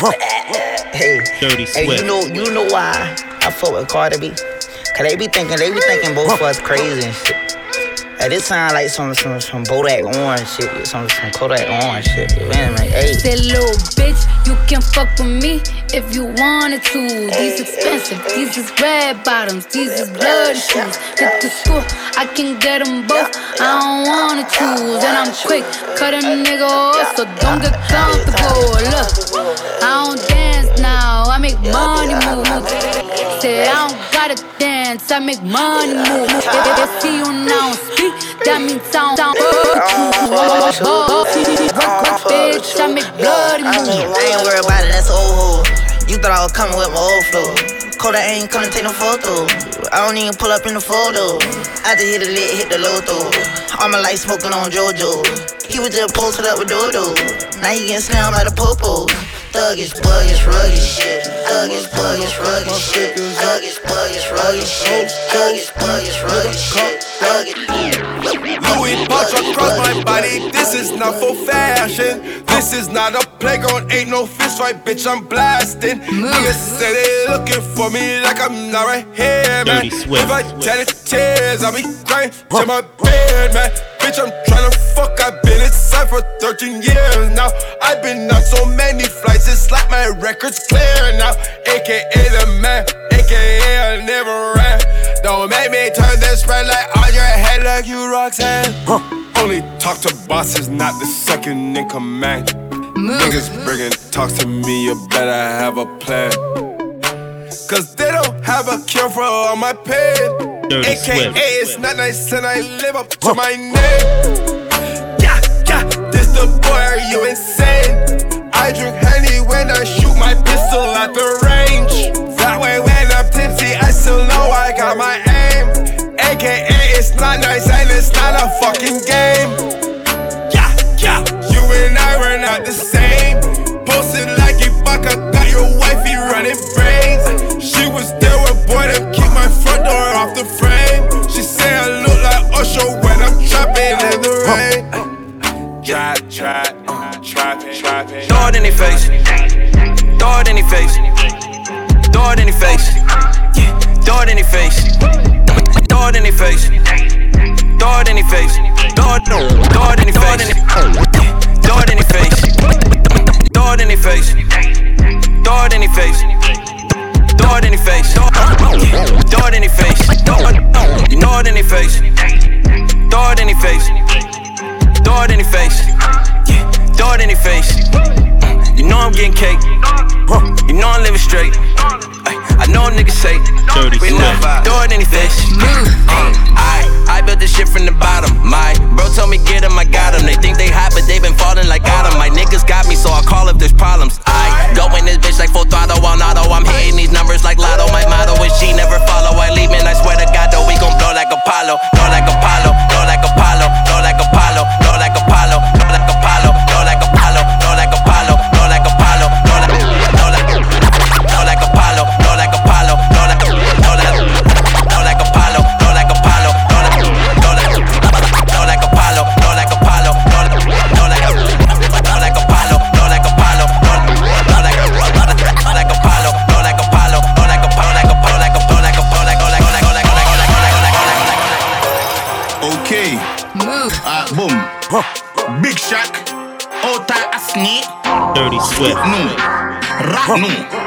Hey, Dirty hey, you know, you know why I fuck with Cardi B? Cause they be thinking, they be thinking both of us crazy and shit. Hey, this sound like some some some Bodak Orange shit, some some Kodak Orange shit. Me? Hey, That little bitch, you can fuck with me if you wanted to. These expensive, these is red bottoms, these is bloody shoes. Hit the school, I can get them both. I don't wanna choose, and I'm quick, cut a nigga off, so don't get comfortable. Look, I don't dance now, I make money move. Say I don't gotta dance, I make money move. If they see you now speak, that means sound sound. Bitch, I make bloody I, moves. I ain't worried about it, that's old. You thought I was coming with my old flow. Kodak ain't coming take no photo. I don't even pull up in the photo. I just hit the lit, hit the low though. All my life smoking on JoJo. He was just posted up with Dodo. Now he getting slammed like a popo. Thuggish, buggish, rugged shit. Thuggish, buggish, rugged shit. Thuggish, buggish, rugged shit. Thuggish, buggish, rugged shit. Rugged. Louis pouch across my body. This is not for fashion. This is not a playground. Ain't no fist fight, bitch. I'm blasting. Niggas say they looking for me like I'm not right here, man. If I tell it tears, I'll be crying to my bed, man. Bitch, I'm tryna fuck. I've been inside for 13 years now. I've been on so many flights, it's like my record's clear now. AKA the man, AKA I never ran. Don't make me turn this red light on your head like you Roxanne. Only talk to bosses, not the second in command. Niggas bringing talks to me, you better have a plan. Cause they don't have a cure for all my pain. Dirty AKA, Swift. it's not nice and I live up to my name. Yeah, yeah, this the boy, are you insane? I drink honey when I shoot my pistol at the range. That way, when I'm tipsy, I still know I got my aim. AKA, it's not nice and it's not a fucking game. Yeah, yeah, you and I were not the same. Posted like Ibaka, got your wifey running brains. She was there with boy door off the frame. She say I look like Usher when I'm trapping in the rain. Try, try, try, try. Throw it in their face. Throw it in their face. Throw it in their face. Yeah. Throw it in their face. Throw it in their face. Throw it in their face. Throw it, throw it in their face. Throw it in their face. Throw it in their face. Throw it in their face. Throw it in their face. Throw it in their face. Throw it, in their face. Throw it in their face. Throw it in their face. Throw it in their face. You know I'm getting cake. You know I'm living straight. Ay, I know niggas say. We never throw it in their I, I built this shit from the bottom. My bro told me get 'em, I got 'em. They think they hot, but they been falling like autumn. My niggas got me, so I call if there's problems. I go in this bitch like full throttle on auto. Oh, I'm hitting these numbers like lotto. My motto is she never follow. I leave and I swear to God, though, we gon' blow like Apollo. Blow like Apollo, blow like Apollo, blow like Apollo, blow like Apollo, blow like Apollo, blow like Apollo, 怒。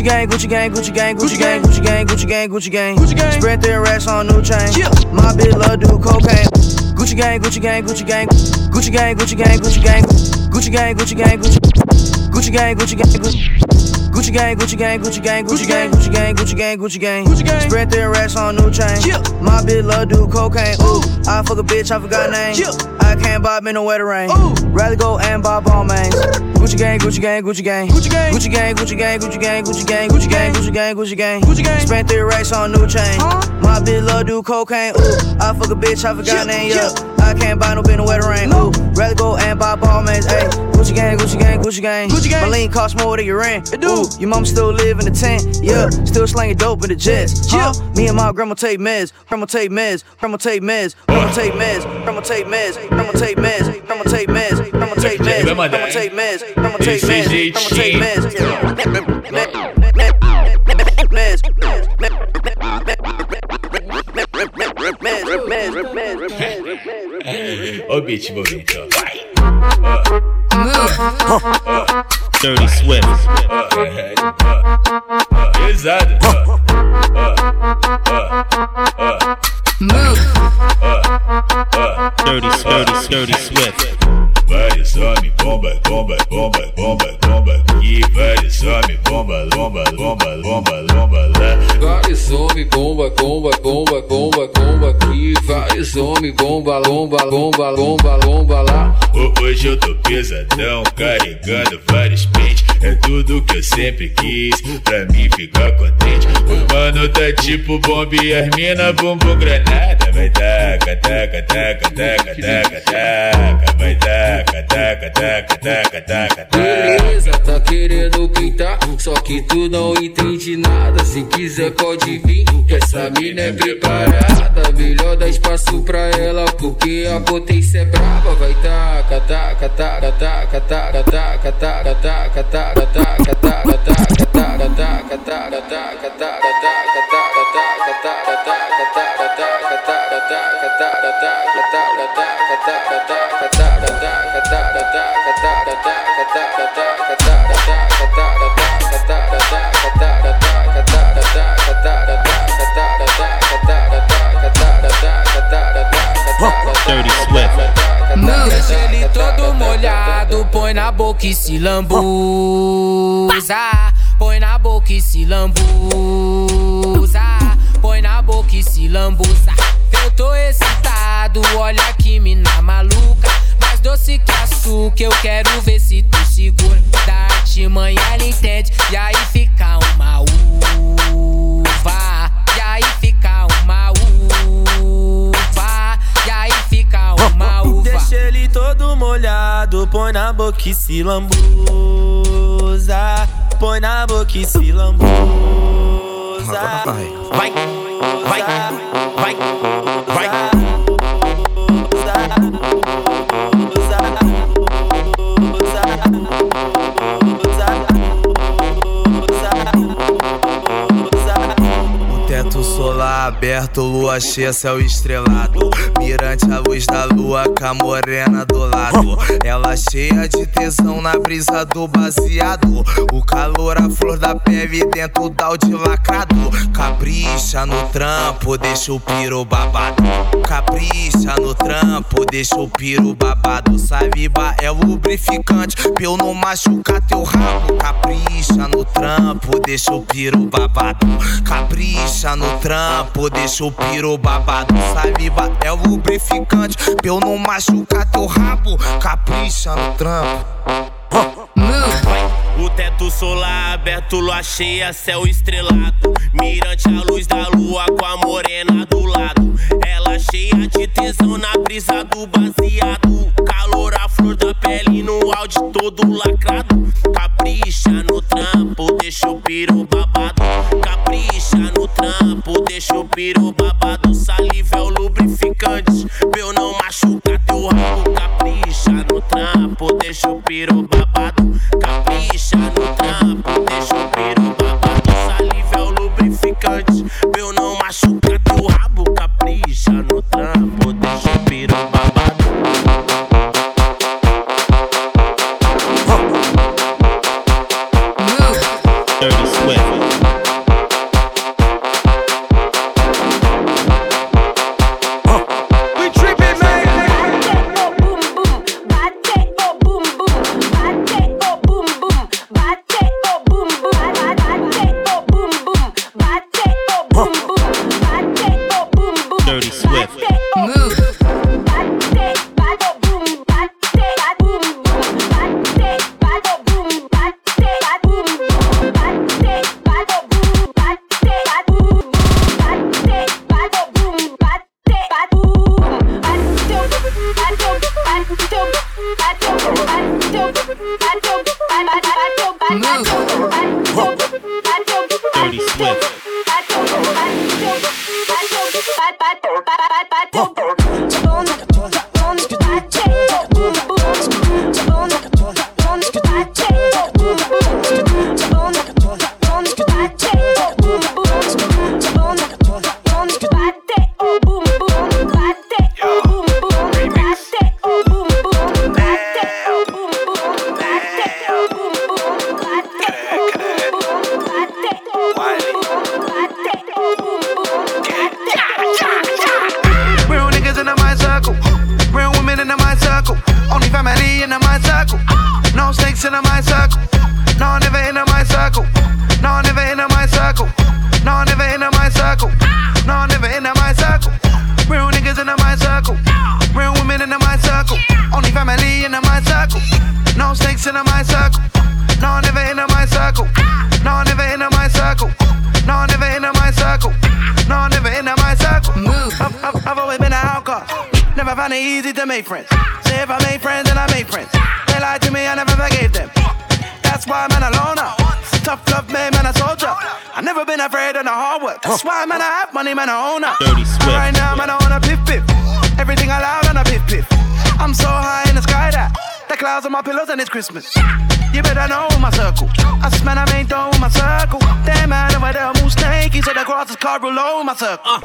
Gucci gang, Gucci gang, Gucci gang, Gucci gang, Gucci gang, Gucci gang, Gucci gang. Gucci gang. Spread their racks on new chain. My bitch love do cocaine. Gucci gang, Gucci gang, Gucci gang, Gucci gang, Gucci gang, Gucci gang, Gucci gang, Gucci gang, Gucci gang, Gucci gang, Gucci. Gucci gang, Gucci gang, Gucci gang, Gucci gang, Gucci gang, Gucci gang, Gucci gang, Gucci gang. Spread their racks on new chain. My bitch love do cocaine. Ooh, I fuck a bitch, I forgot name. I can't bob in the wetter rain. Ooh. Rather go and buy Balmains. Gucci gang, Gucci gang, Gucci gang, Gucci gang, Gucci gang, Gucci gang, Gucci gang, Gucci gang, Gucci gang, Gucci gang, Gucci gang, Gucci gang. Spent three racks on new chain. My bitch love do cocaine. Ooh, I fuck a bitch, I forgot name. Yeah, I can't buy no bin no wetter rain. Ooh, rather go and buy Balmains. Hey, Gucci gang, Gucci gang, Gucci gang, Gucci gang. My lean cost more than your rent. It Ooh, your mom still live in the tent. Yeah, still slanging dope in the jets. Yeah, me and my grandma take meds, grandma take meds, grandma take meds, grandma take meds, grandma take meds, grandma take meds. I'ma take meds, I'ma take meds, I'ma take meds, I'ma take meds, I'ma take meds. Ó beat bonito, vai. Dirty Swift. Pesado. Move. Dirty, dirty, dirty Swift. Vai, some, bomba, bomba, bomba, bomba, bomba. E vai, some, bomba, bomba, bomba, bomba, bomba lá. Vai, some, bomba, bomba, bomba, bomba, bomba aqui. Vai, some, bomba, bomba, bomba, bomba, bomba lá. Hoje eu tô pesadão, carregando vários pentes. É tudo que eu sempre quis, pra mim ficar contente. O mano tá tipo bomba e as mina bumbum granada. Vai taca, taca, taca, taca, taca, taca. Vai taca, taca, taca, taca, taca, taca. Beleza, tá querendo pintar, só que tu não entende nada. Se quiser pode vir, que essa mina é preparada. Melhor dar espaço pra ela, porque a potência é brava. Vai taca, taca, taca, taca, taca, taca, taca, taca, taca. da da da da da boca e se lambuza. Põe na boca e se lambuza. Põe na boca e se lambuza. Eu tô excitado, olha que mina maluca. Mais doce que açúcar, eu quero ver se tu segura. Da artimanha ela entende, e aí na boca e se lambuza. Põe na boca e se lambuza. Vai, vai, vai, vai, vai. Aberto, lua cheia, céu estrelado. Mirante a luz da lua, com a morena do lado. Ela cheia de tesão na brisa do baseado. O calor, a flor da pele dentro do de lacrado. Capricha no trampo, deixa o piro babado. Capricha no trampo, deixa o piro babado. Saliva é lubrificante, eu não machucar teu rabo. Capricha no trampo, deixa o piro babado. Capricha no trampo, deixa o piro babado. Saliva é lubrificante, pra eu não machucar teu rabo. Capricha no trampo. O teto solar aberto, lua cheia, céu estrelado. Mirante a luz da lua com a morena do lado. Ela cheia de tesão na brisa do baseado. Calor, a flor da pele no áudio todo lacrado. Prefiro babado, saliva é o lubrificante. Meu não mais Christmas. You better know my circle. I smell I ain't with my circle. Damn man over there move snaky, so the cross is carved below my circle.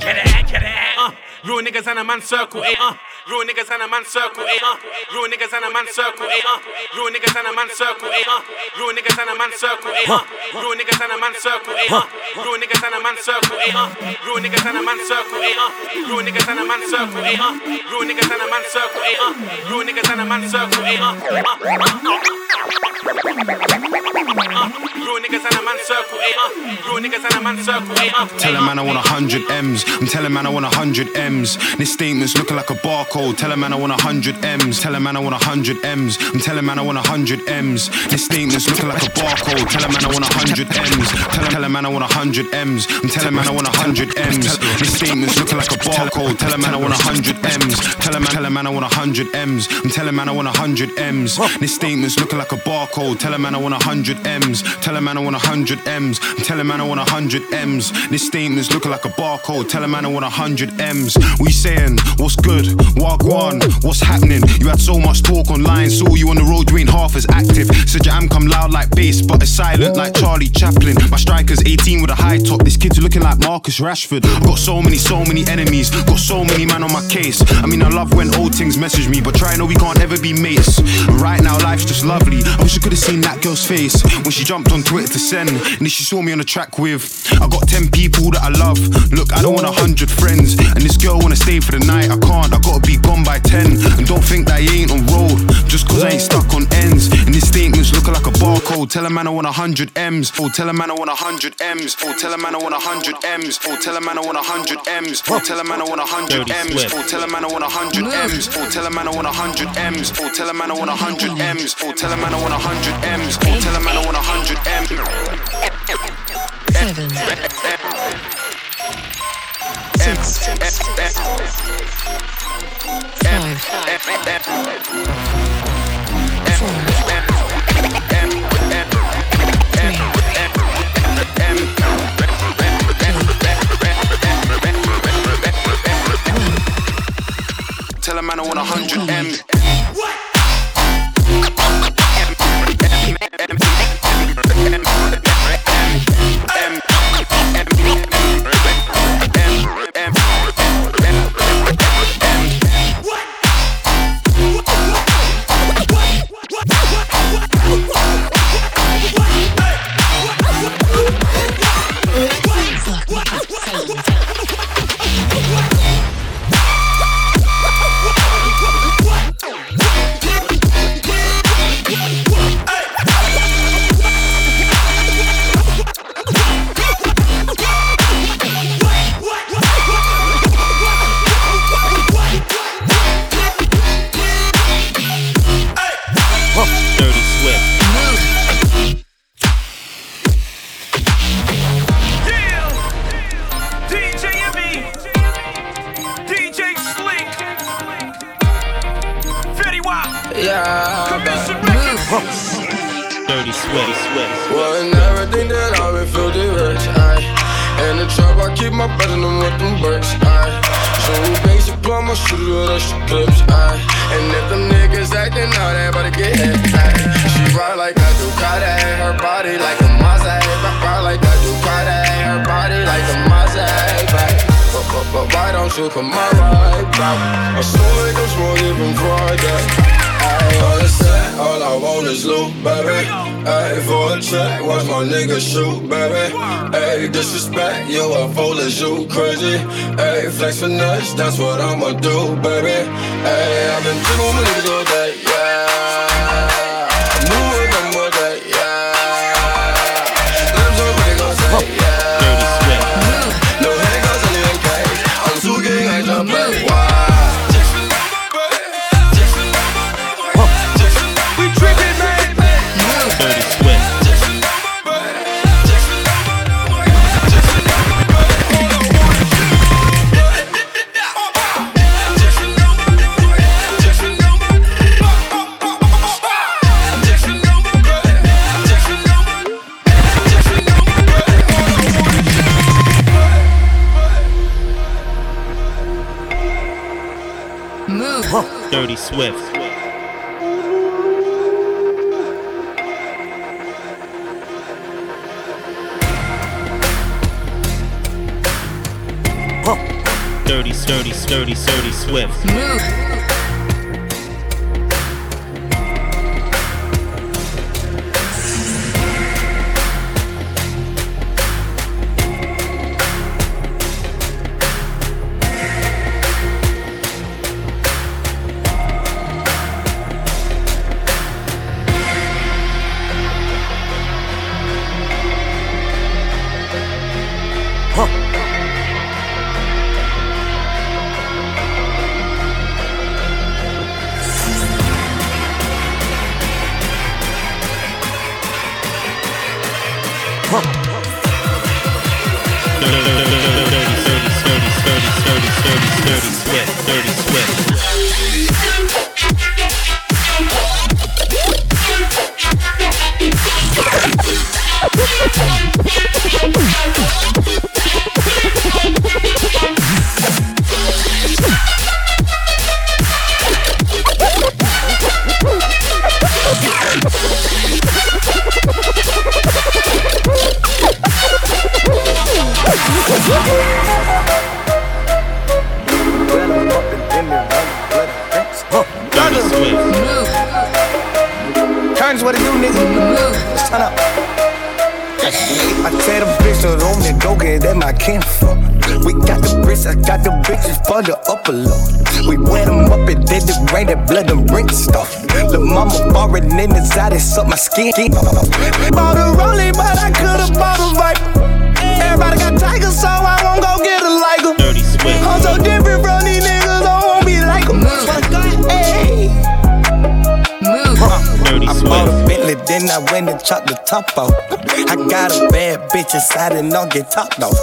Get it, get it. Uh, real niggas in a man circle, eh? Uh, real niggas in a man circle, eh? Uh, real niggas in a man circle, eh? Uh, real niggas in a man circle, eh? Uh, real niggas in a man circle, eh? Uh, real niggas in a man circle, eh? Uh, real niggas in a man circle, eh? Uh, niggas in a man circle, eh? Uh, niggas in a man circle, eh? Uh, niggas in a man circle, eh? Uh, niggas in a man circle, eh? Uh, circle, eh? Uh, Tell a man I want a hundred M's. I'm telling man I want a hundred M's. This statement's looking like a barcode. Tell a man I want a hundred M's. Tell a man I want a hundred M's. I'm telling man I want a hundred M's. This statement's looking like a barcode. Tell a man I want a hundred M's. Tell tell man I want a hundred M's. I'm telling man I want a hundred M's. This statement's looking like a barcode. Tell a man I want a hundred M's. Tell a man, tell man I want a hundred M's. I'm telling man I want a hundred M's. This statement's looking like a barcode. Tell man I want a hundred M's. Tell man I want a hundred M's. Tell telling man I want a hundred M's. This statement's looking like a barcode. Tell a man I want a hundred M's. We saying, what's good? Wagwan, what's happening? You had so much talk online, saw you on the road, you ain't half as active. Said your am come loud like bass, but it's silent like Charlie Chaplin. My striker's 18 with a high top. This kid's looking like Marcus Rashford. I've got so many, so many enemies. Got so many man on my case. I mean, I love when old things message me, but try know we can't ever be mates. Right now, life's just lovely. I wish I could have seen that girl's face when she jumped on Twitter to send. And then she saw me on the track with. I got 10 people that I love. Look, I don't want a hundred friends. And this girl wanna stay for the night. I can't, I gotta be gone by 10. And don't think that you ain't on road. Just cause I ain't stuck on ends. And this statement's looking like a barcode. Tell a man I want a hundred M's. Oh, tell a man I want a hundred M's. Oh, tell a man I want a hundred M's. Oh, tell a man I want a hundred M's. Oh, tell a man I want a hundred M's. Oh, tell a man I want a hundred M's. Oh, tell a man I want a hundred M's. Oh, tell a man I want hundred M's. Oh, tell a man I want hundred M's. Oh, tell a man I want a hundred M's. Seven. Tell a man I want a hundred M's. Dirty smoking, that my kinfolk. We got the bricks, I got the bitches for the upper low. We wet them up and did the rain, that blood and ring stuff. The mama foreign in the side, it suck my skin. Bought a rolling, but I could've bought a Viper. Everybody got tigers, so I won't go get a like em. I'm so different from these niggas, I won't be like em. Hey. Dirty I Swift. bought then I went and chopped the top off. I got a bad bitch inside and don't get topped off.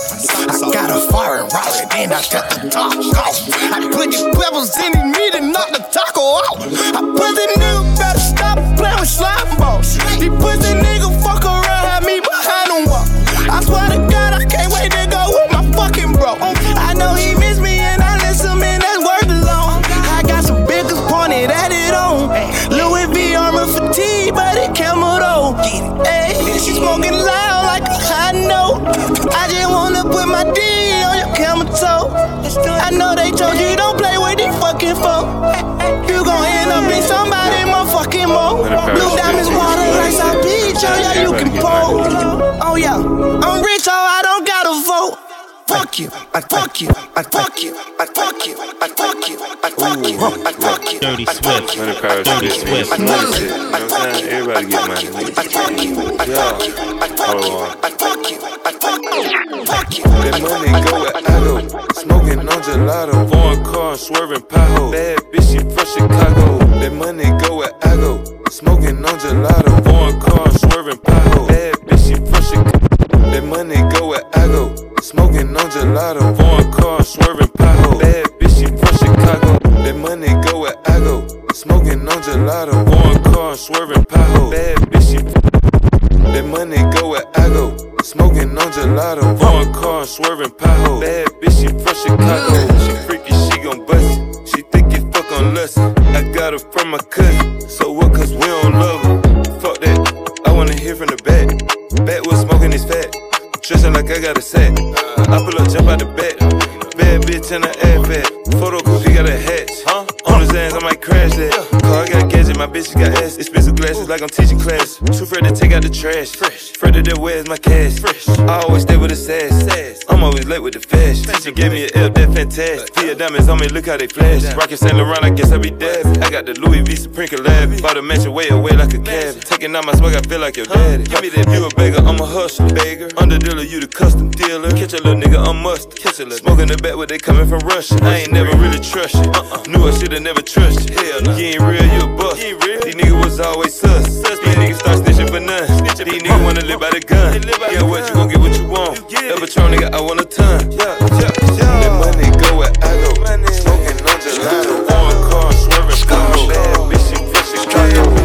I got a foreign Raleigh, then I cut the top off. I put the pebbles in his meat and knock the taco out. I put the nigga better stop playing with slime balls. He pussy nigga fuck around, have me behind him walk. I swear to you, I fuck you, I fuck you, I fuck you, I fuck you, I fuck you, I fuck you. Dirty Swift. Dirty Swift. Everybody get money. That money go where I go. Smoking on gelato. Foreign car swerving pothole. Bad bitch, she from Chicago. That money go where I go. Smoking on gelato. Foreign car swerving pothole. Bad bitch, she from Chicago. That money go where I go. Smoking on gelato. Foreign car swerving pothole. Bad bitch, she from Chicago. That money go where I go. Smoking on gelato. Foreign car swerving pothole. Bad bitch, she that money go where I. Smoking on gelato. Foreign car swerving pothole. Bad bitch, she from Chicago. She freaky, she gon' bust it. She think it fuck on lust. I got her from my cousin. So Dressing like I got a set. I pull up, jump out the bed. Bad bitch in the air fat. Photo copy got a hatch. Huh? On his ass, I might crash that. Car got my bitch got ass. Expensive glasses like I'm teaching class. Too afraid to take out the trash. Fresh. Afraid of that where's my cash. Fresh. I always stay with the sass. sass. I'm always late with the fashion. Teacher gave me an L, that fantastic. Fia diamonds on me, look how they flash. Rockin' Saint Laurent, I guess I be dabbing. I got the Louis V Supreme collab. Bought a mansion way away like a cab. Taking out my swag, I feel like your daddy. Give me that, you a beggar, I'm a hustler. Beggar. Under dealer, you the custom dealer. Catch a little nigga, I'm mustard. Catch a little Smoking the back where they coming from Russia. I ain't never really trust you. Uh-uh. Knew I should've never trust you. Hell no. You ain't real, you a bust. You real. These niggas was always sus. sus These niggas start snitching for none. These niggas wanna live by the gun. Yeah, what you gon' get what you want. El Patron, nigga, I want a ton. Yeah, yeah, yeah. That money go where I go. Smoking on gelato. Foreign car swerving. Bad bitch, she Chicago. She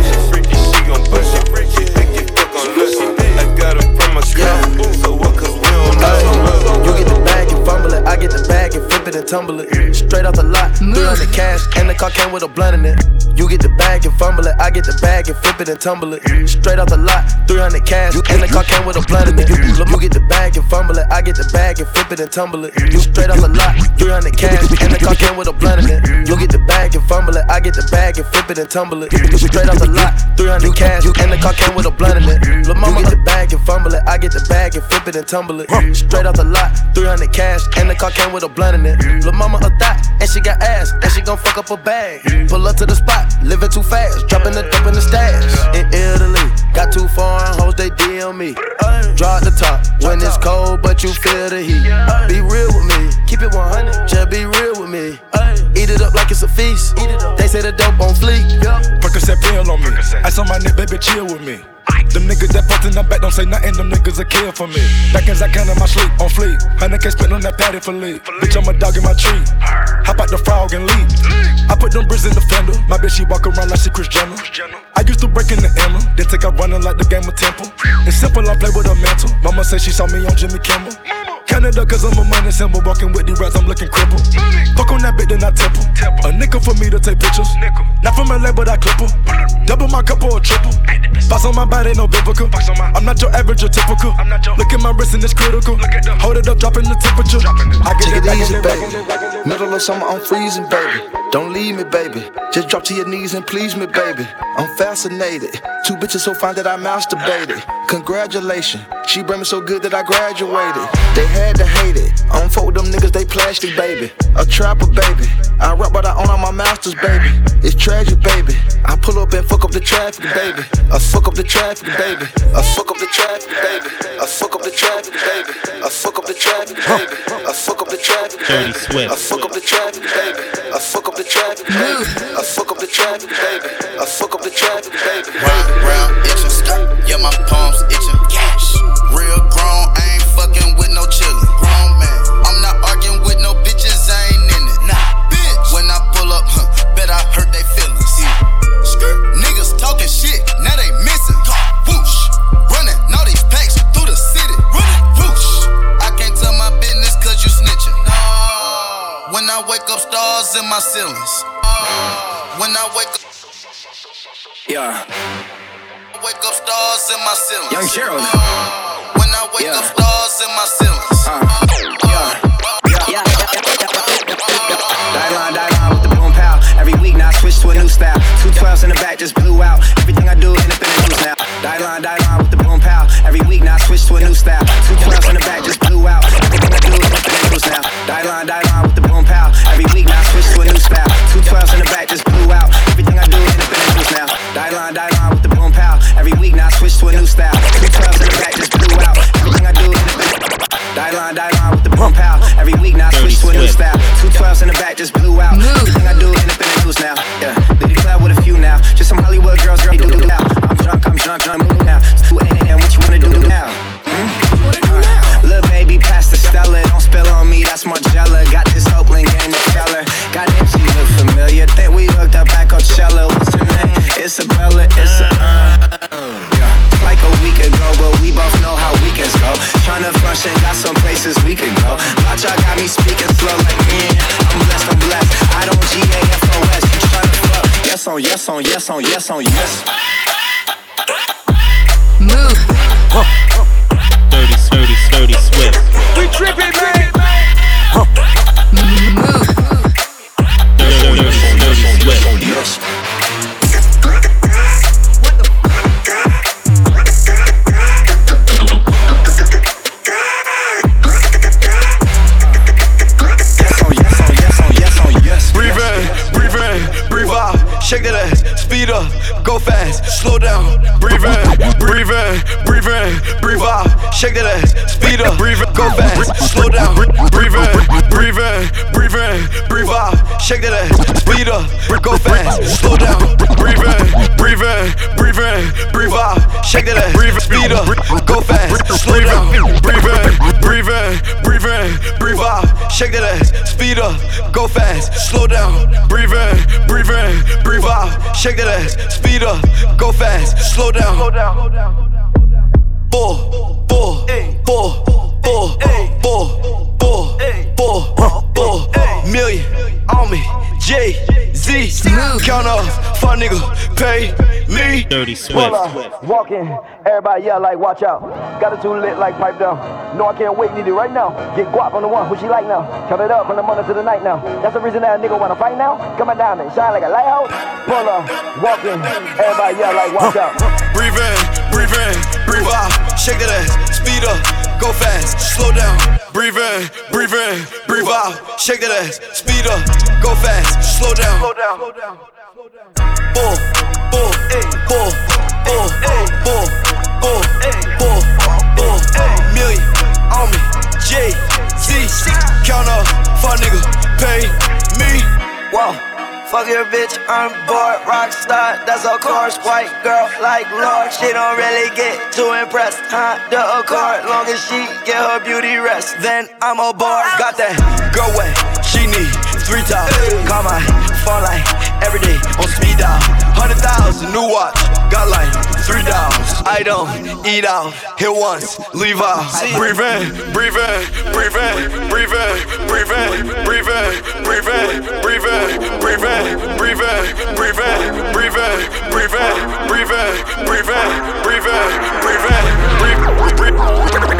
it and tumble it. Straight off the lot, 300 cash, and the car came with a blunt in it. You get the bag and fumble it, I get the bag and flip it and tumble it. Straight off the lot, 300 cash, and the car came with a blunt in it. You get the bag and fumble it, I get the bag and flip it and tumble it. You straight off the lot, 300 cash, and the car came with a blunt in it. You get the bag and fumble it, I get the bag and flip it and tumble it. You Straight off the lot, 300 cash, and the car came with a blunt in it. Mama, get the bag and fumble it, I get the bag and flip it and tumble it. Straight off the lot, 300 cash, and the car came with a blunt in it. Lil' mama a thot, and she got ass, and she gon' fuck up a bag. Pull up to the spot, living too fast, dropping the dope in the stash. In Italy, got two foreign hoes, they deal me. Drop the top when it's cold, but you feel the heat. Be real with me, keep it 100, just be real with me. Eat it up like it's a feast. They say the dope on fleek. Percocet pill on me. Ice on my nigga, baby, chill with me. Them niggas that bust in the back don't say nothing, them niggas a kill for me. Back as I can in my sleep, on fleek. 100k spent on that patty for lead. Bitch, I'm a dog in my tree. Hop out the frog and leave. I put them bricks in the fender. My bitch, she walk around like she Kris Jenner. I used to break in the Emma, then take out running like the game of Temple. It's simple, I play with a mantle. Mama said she saw me on Jimmy Kimmel. Canada, cause I'm a money symbol. Walking with the rats, I'm looking crippled. Fuck on that bit, then I temple. A nickel for me to take pictures. Not from LA, but I clip her. Double my cup or a triple. Box on my body, no biblical. I'm not your average or typical. Look at my wrist and it's critical. Hold it up, dropping the temperature. I get Take it it easy, baby. Middle of summer, I'm freezing, baby. Don't leave me, baby. Just drop to your knees and please me, baby. I'm fascinated. Two bitches so fine that I masturbated. Congratulations. She bring me so good that I graduated. They had to hate it. I don't fuck with them niggas, they plastic, baby. A trapper, baby. I rap, but I own all my masters, baby. It's tragic, baby. I pull up and fuck up the traffic, baby. I fuck up the traffic, baby. I fuck up the traffic, baby. I fuck up the traffic, baby. I fuck up the traffic, baby. I fuck up the traffic, Swift. I fuck up the traffic, baby. I fuck up the traffic, baby. Ceilings. Young Gerald. When I wake up, stars in my ceilings. Uh, yeah, Die line, die line with the boom pow. Every week now I switch to a new style. Two twelves in the back just blew out. Twelves in the back just blew out. Everything I do end up in the news now. Yes on yes on yes on yes on yes. Move. Dirty, dirty, dirty Swift. We tripping, man. Move. Shake that ass, speed up, breathe in, go fast, slow down. Breathe in, breathe in, breathe in, breathe out. Shake that ass, speed up, go fast, slow down. Breathe in, breathe in, breathe in, breathe out. Shake that ass, breathe, speed up, go fast, slow down. Breathe in, breathe in, breathe in, breathe out. Shake that ass, speed up, go fast, slow down. Breathe in, breathe in, breathe out. Shake that ass, speed up, go fast, slow down. Four, four, four, four, four, four, four, four, million on me. J Z, count up, fun nigga, pay me. Dirty Swift. Walk in, everybody yell like, watch out. Got it too lit like pipe down. No, I can't wait, need it right now. Get guap on the one, who she like now. Count it up from the morning to the night now. That's the reason that a nigga wanna fight now. Coming down and shine like a lighthouse. Pull up, walk in, everybody yell like, watch out. Breathe in, breathe in, breathe out. Shake that ass, speed up, go fast, slow down. Breathe in, breathe in, breathe out. Shake that ass, speed up, go fast, slow down. Four, four, four, four, four, Fuck your bitch, I'm bored. Rockstar, that's of course. White girl like Lord, she don't really get too impressed. Honda Accord, long as she get her beauty rest, then I'm a aboard. Got that girl wet, she need three times. Call my phone like every day on speed dial. Hundred thousand new watch, got like three dollars. I don't eat out, hit once, leave out. Breathe in, breathe in, breathe in, breathe in, breathe in, breathe in, breathe in, breathe in, breathe in, breathe in, breathe in, breathe in, breathe in, breathe in, breathe in, breathe in, breathe in, breathe, in, breathe in.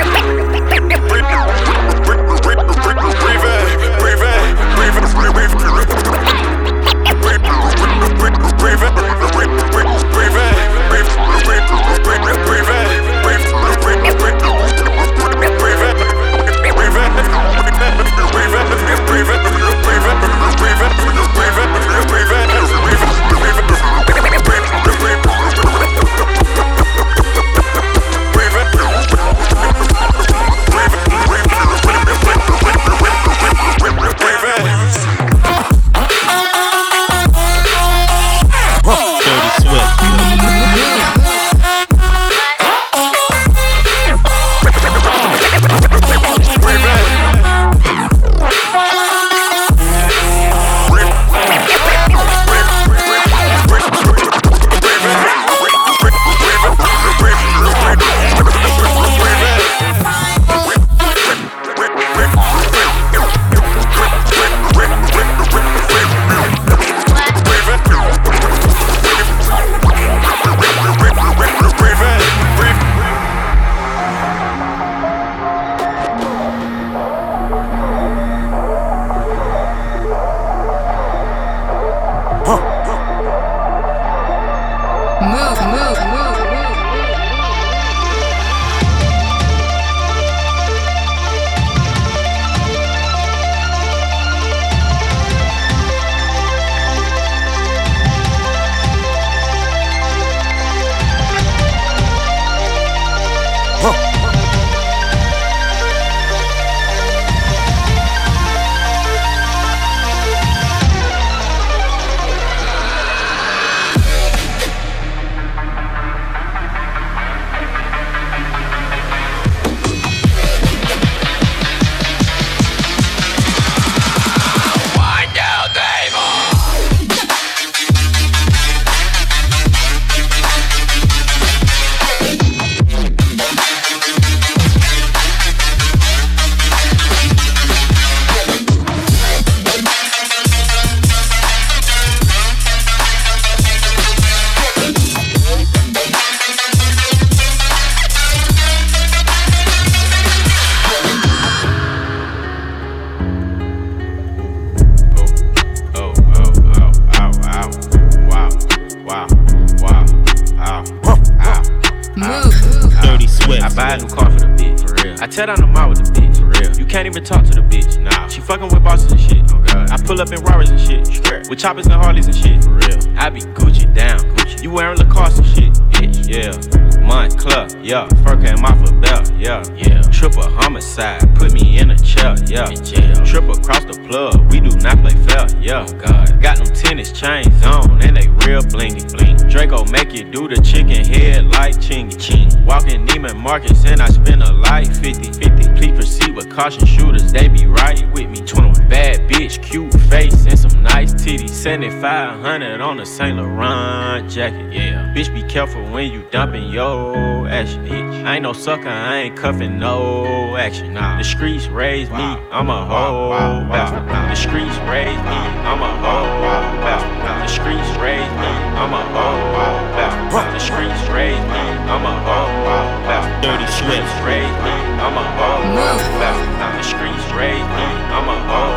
Wearing Lacoste and shit. Bitch. Yeah. Moncler. Yeah. Fur came off a belt. Yeah. Yeah. Triple homicide. Put me in a chair. Yeah. Jail. Triple across the plug. We do not play fair. Yeah. Oh God. Got them tennis chains on and they real blingy. Bling. Draco make you do the chicken head like chingy. Ching. Walking Neiman Marcus and I spend a life 50 50. Please proceed with caution shooters, they be right with me. 21 bad bitch, cute face, and some nice titties. 7500 on a Saint Laurent jacket, yeah. Bitch, be careful when you dumping yo action, bitch. I ain't no sucker, I ain't cuffing no action. Nah. The streets raised me, I'm a hoe bastard. The streets raised me, I'm a hoe bastard. The streets raised me, I'm a hoe bastard. The streets raised me, uh, I'm a hoe bastard. Dirty streets raised me, uh, I'm a hoe bastard. The streets raised me, uh, I'm a hoe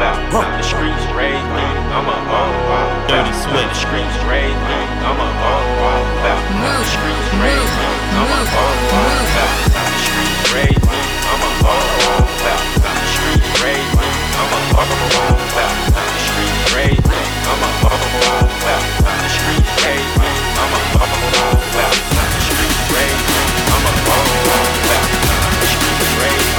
bastard. The streets raised me, I'm a hoe Dirty sweat. The streets raised me, I'm a hoe bastard. The streets raised me, I'm a hoe bastard. The streets raised me, I'm a hoe bastard. The streets raised me, I'm a hoe bastard. The streets raised me, I'm a hoe bastard. The streets raised me, I'm a bastard. The streets raised me, I'm a bastard. The streets raised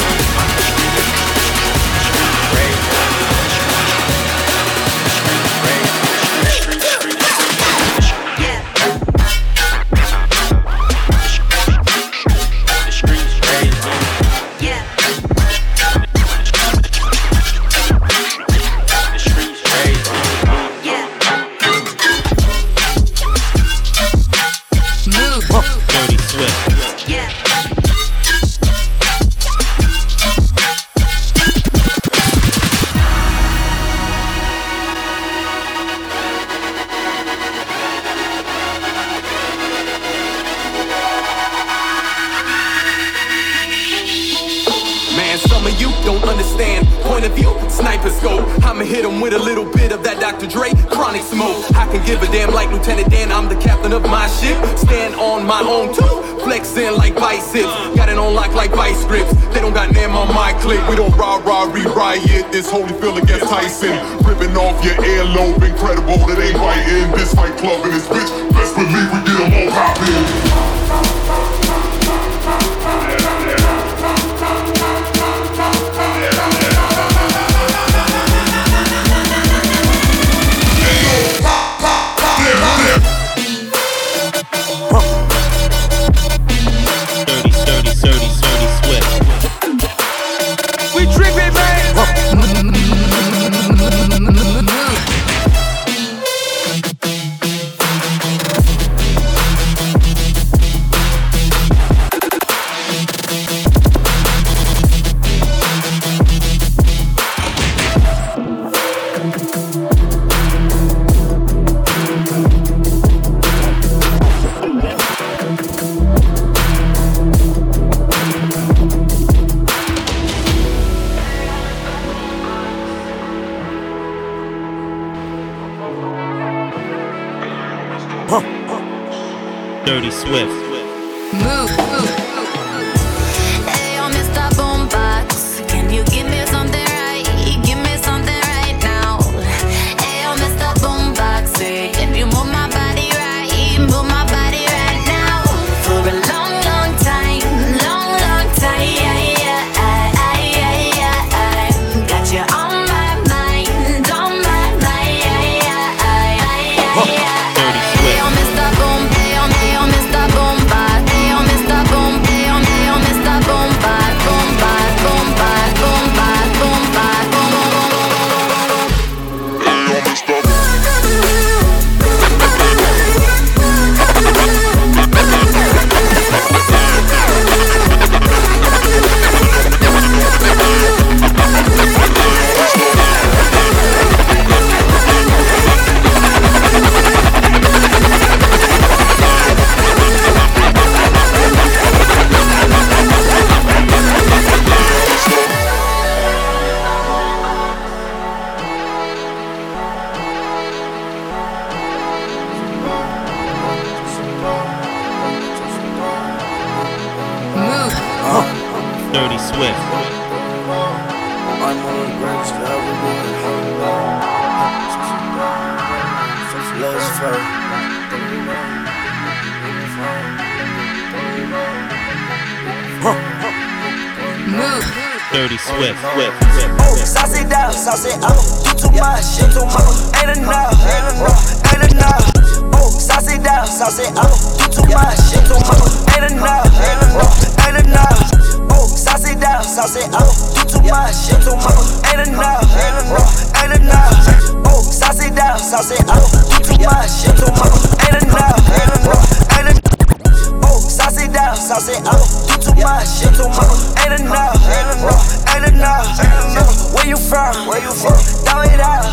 down, sauce it up. You too much, you too much. Ain't enough, ain't enough, ain't enough. Where you from? Where you from? Throw it out.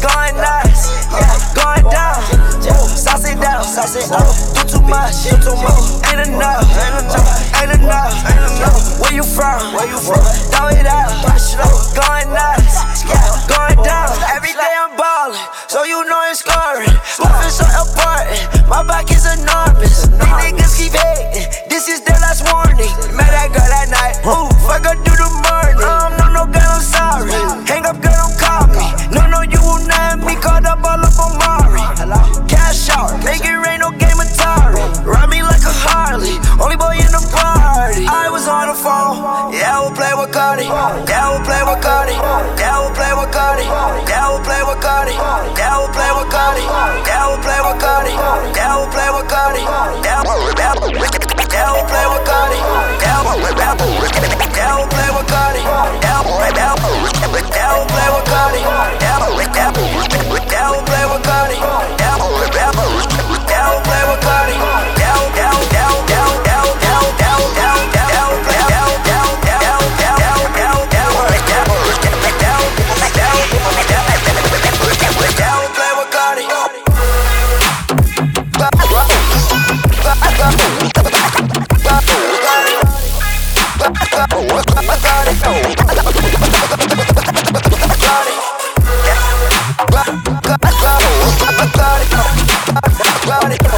Going nuts, yeah, going down. Oh, sauce it down, sauce it up. You too much, you too much. Ain't enough, ain't enough, ain't enough. Where you from? Where you from? Throw it out. Going nuts, yeah, going down. Every day I'm ballin', so you know it's scoring. Moving so important, my back is enormous. These niggas keep hating, this is their last warning. Met that girl that night, ooh, fuck her do the morning. Um, no, no, girl, I'm sorry. Hang up, girl, don't call me. No, no, you will not me caught up all up on Mari. Cash out, make it rain, no game Atari. Ride me like a Harley, only boy in the party. I was on the phone, yeah, I will play with Cardi. Yeah, I will play with Cardi. Yeah, I will play with Cardi. That will play with Cardi. That will play with Cardi. That will play with Cardi. That will play with Cardi. That will play with Cardi. That will play with Cardi. That will play with Now it's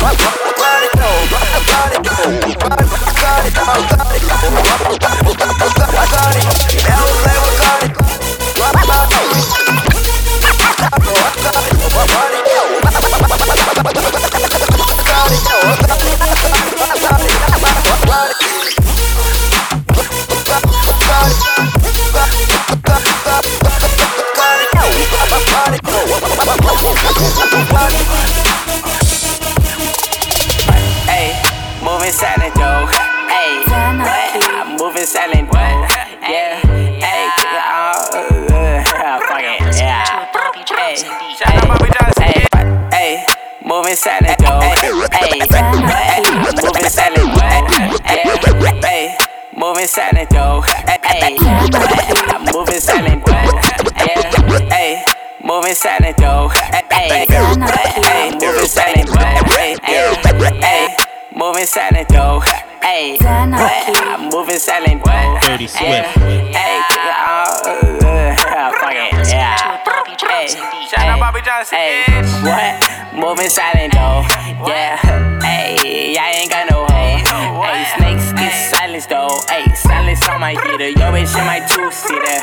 Hey, what? Moving silent though. Yeah. Hey, I ain't got no hoe. Hey, snakes get silence though. Hey, silence on my heater. Yo, bitch in my two seater.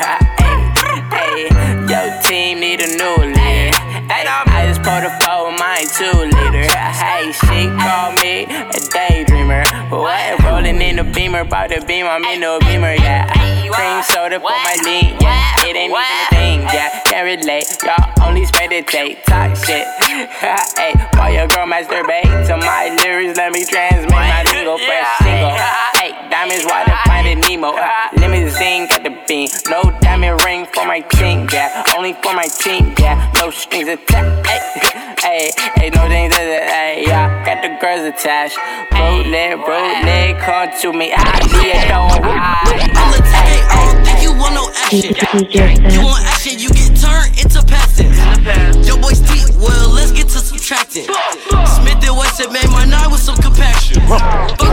Hey, yo, team need a new leader. Hey, I just poured a four with my two liter. Hey, she called me a daydreamer. What? Rolling in a beamer, About to beam, I'm in the beamer, yeah. Cream soda for my knee relate, y'all only meditate, talk shit. hey, while your girl masturbate to my lyrics, let me transmit my lingo, fresh single. Hey, diamonds, water, finding Nemo. Uh, Limousine, got the beam. No diamond ring for my team, yeah. Only for my team, yeah. No strings attached, hey, hey, hey, no things attached, hey, yeah. Got the girls attached. Road leg, come to me, I see it, don't I'ma take it, I you want no action. You want action, you compaction.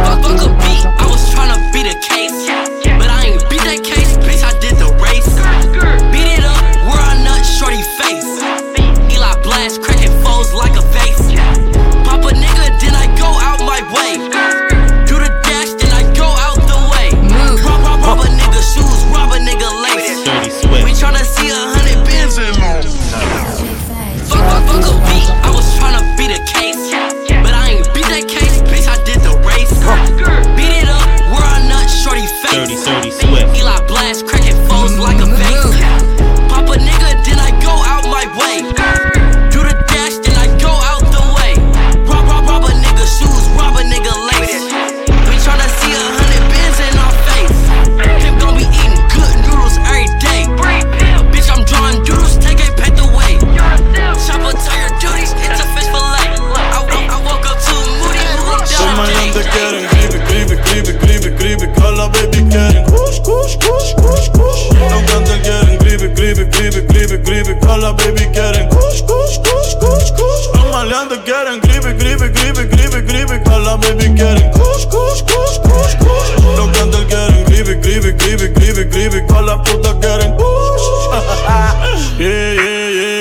Quieren kush, kush, kush, kush, kush Los cantantes quieren gripe, gripe, gripe, gripe, gripe Call la puta quieren kush Yeah, yeah, yeah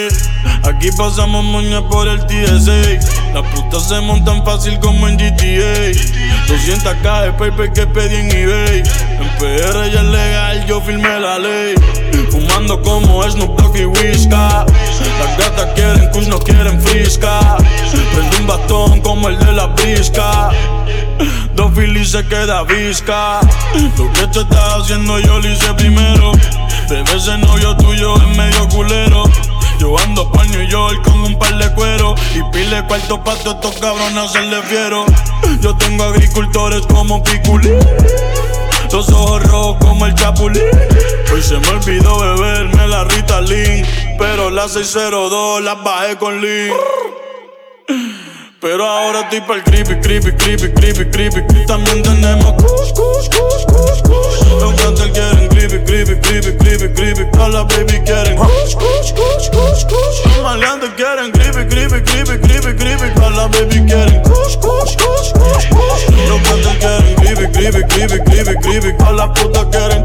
Aquí pasamos moña por el TSA. Las putas se montan fácil como en GTA. 200k de paper que pedí en eBay. Yo firmé la ley. Fumando como Snoop Dogg y Whisca. Las gatas quieren kush, no quieren frisca. Prende un bastón como el de la brisca. Dos filis se queda visca. Lo que te estás haciendo yo lo hice primero. Bebé, ese novio tuyo es medio culero. Yo ando pa' New York con un par de cuero Y pile cuarto pa' todos estos cabrones hacerle fiero Yo tengo agricultores como Piculín Los ojos rojos como el chapulín. Hoy se me olvidó beberme la Ritalin Pero la 602 la bajé con Lean pero ahora estoy pa'l creepy, creepy, creepy, creepy, creepy También tenemos kush, kush, kush, kush, kush Los cantantes quieren creepy, creepy, creepy, creepy, creepy Todas las baby quieren kush, kush, kush, kush, kush Los maleantes quieren creepy, creepy, creepy, creepy, creepy las baby quieren kush, kush, kush, kush, kush Los cantantes quieren creepy, creepy, creepy, creepy, creepy putas quieren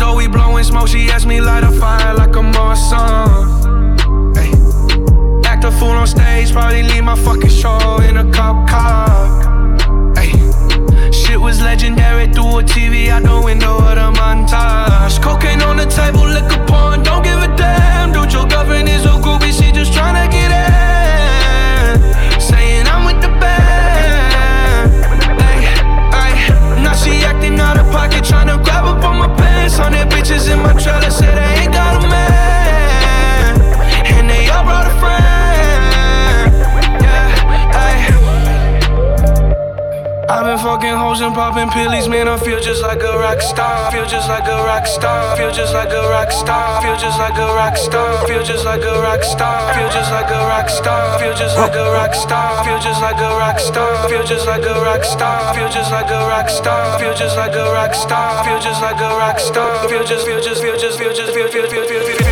Door, we blowing smoke. She asked me light a fire like a Marsan. Feel just like a rock star. Feel just like a rock star. Feel just like a rock star. Feel just like a rock star. Feel just like a rock star. Feel just like a rock star. Feel just like a rock star. Feel just like a rock star. Feel just like a rock star. Feel just like a rock star. Feel just feel just feel just feel just feel feel feel feel feel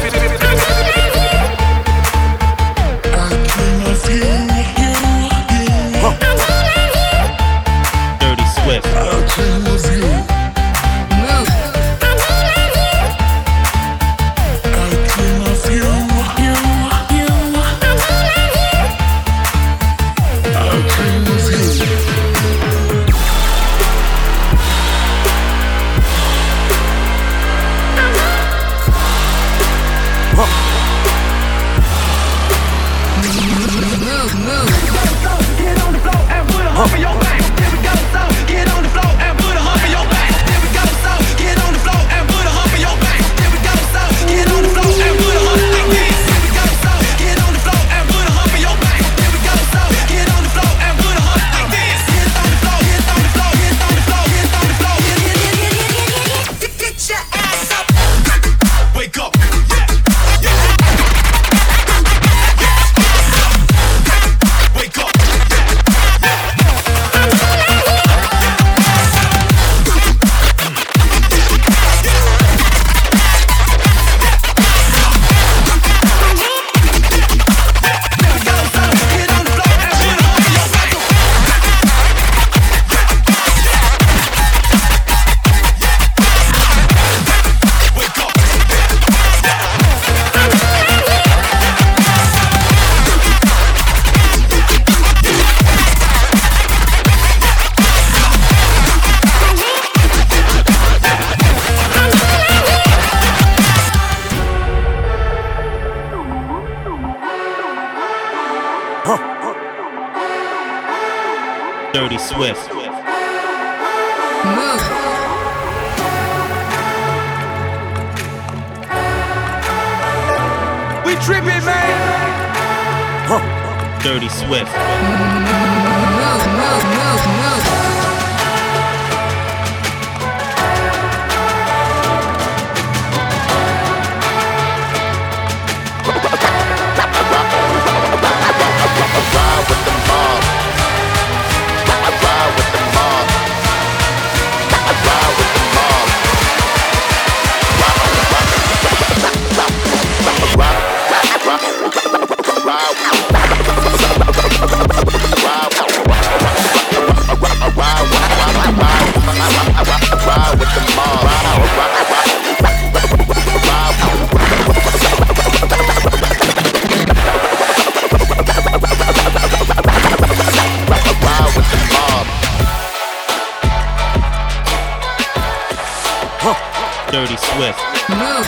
Dirty Move.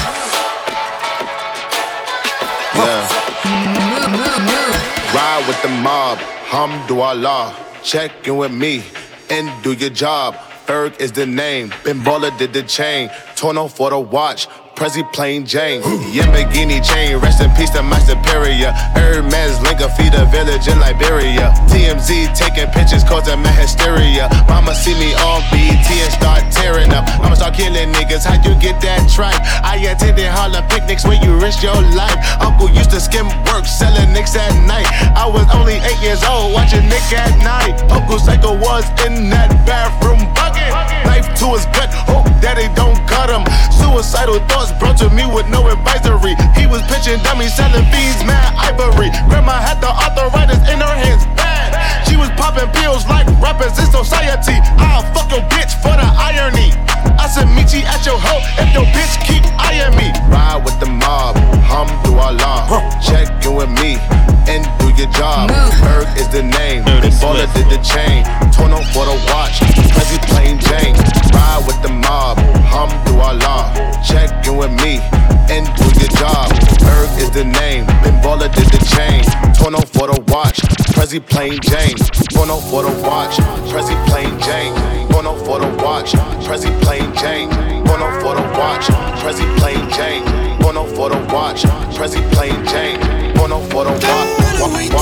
Yeah. Ride with the mob, Hamdulillah. Check in with me and do your job. Ferg is the name, Baller did the chain. Torno for the watch, Prezi plain Jane. Yamagini chain, rest in peace to my superior. Hermes link feed a village in Liberia. TMZ taking pictures causing my hysteria. Mama see me on BT and start tearing up. I'ma start killing niggas, how you get that tripe? I attended Harlem picnics where you risk your life. Uncle used to skim work, selling nicks at night. I was only eight years old, watching Nick at night. Uncle Psycho was in that bathroom bucket. Knife to his gut, hope daddy don't cut him. Suicidal thoughts brought to me with no advisory. He was pitching dummies, selling fiends, mad ivory. Grandma had the arthritis in her hands. She was popping pills like rappers in society. I'll fuck your bitch for the irony. I said, meet you at your hoe if your bitch keep eyeing me. Ride with the mob, Hamdulillah. Check in with me and do your job. Berg is the name, Baller did the chain. Torn up for the watch, Prezi plain Jane. Ride with the mob, Hamdulillah. Check in with me and do your job. Berg is the name, Big Baller did the chain. Torn up for the watch, Prezi plain Jane. Up for the watch, Prezi plain Jane. Up for the watch, Prezi plain Jane. Up for the watch, Prezi plain Jane. Up for the watch, Prezi plain Jane. Up for the watch,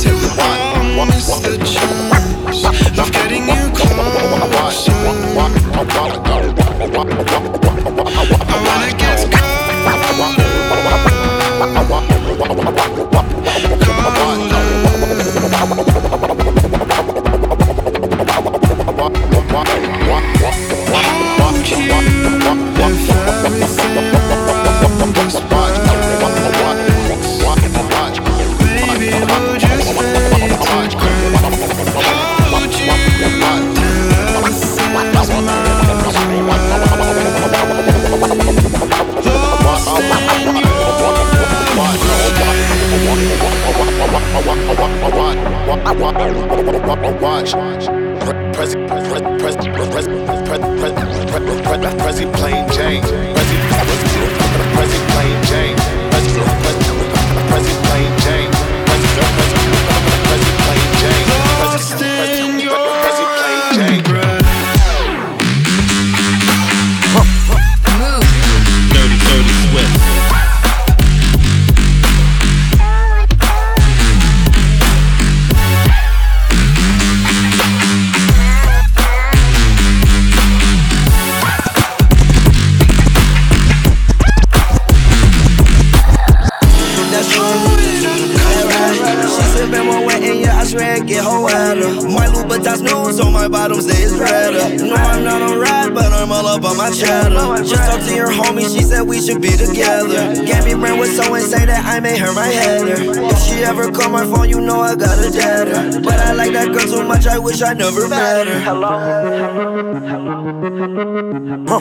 Huh.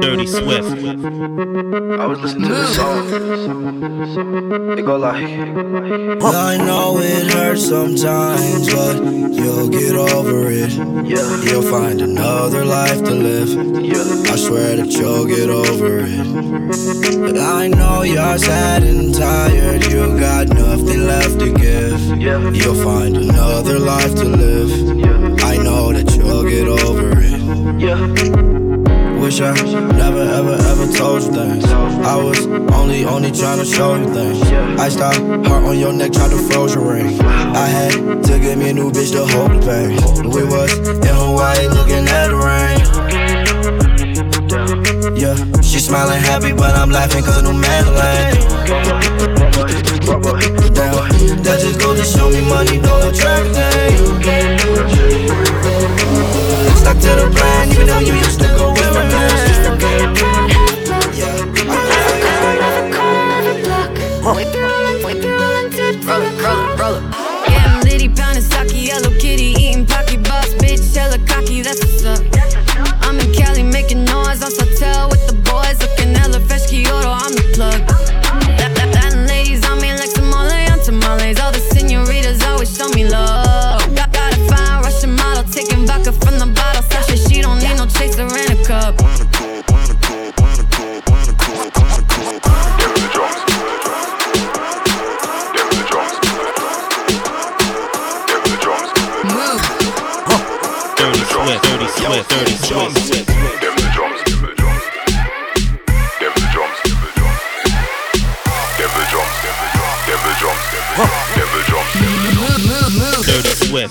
Dirty Swift. I was listening to this song. It go like. I know it hurts sometimes, but you'll get over it. Yeah. You'll find another life to live. Yeah. I swear that you'll get over it. But I know you're sad and tired. You got nothing left to give. Yeah. You'll find another life to live. Yeah. I know that you'll get over it. Yeah. Wish I never, ever, ever told you things. I was only, only trying to show you things. I stopped, heart on your neck, tried to froze your ring. I had to get me a new bitch to hold the pain. We was in Hawaii looking at the rain. Yeah, she smiling happy, but I'm laughing cause new Madeline. Damn, that just goes to show me money don't attract things. Stuck to the even though you used to go with my man.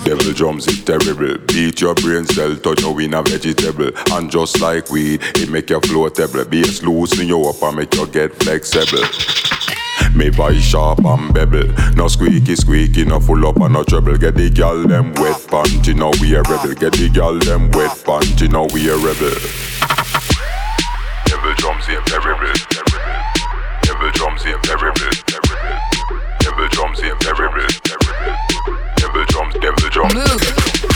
Devil drums is terrible. Beat your brain cell, turn you in a vegetable. And just like weed, it make you floatable. Bass loosen you up and make you get flexible. Me voice sharp and bevel. No squeaky squeaky, no full up and no trouble. Get the gal them wet panty, now we a rebel. Get the gal them wet panty, now we a rebel. Devil drums is terrible. Devil drums is terrible drums, them the drums. Move.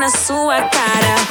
Na sua cara.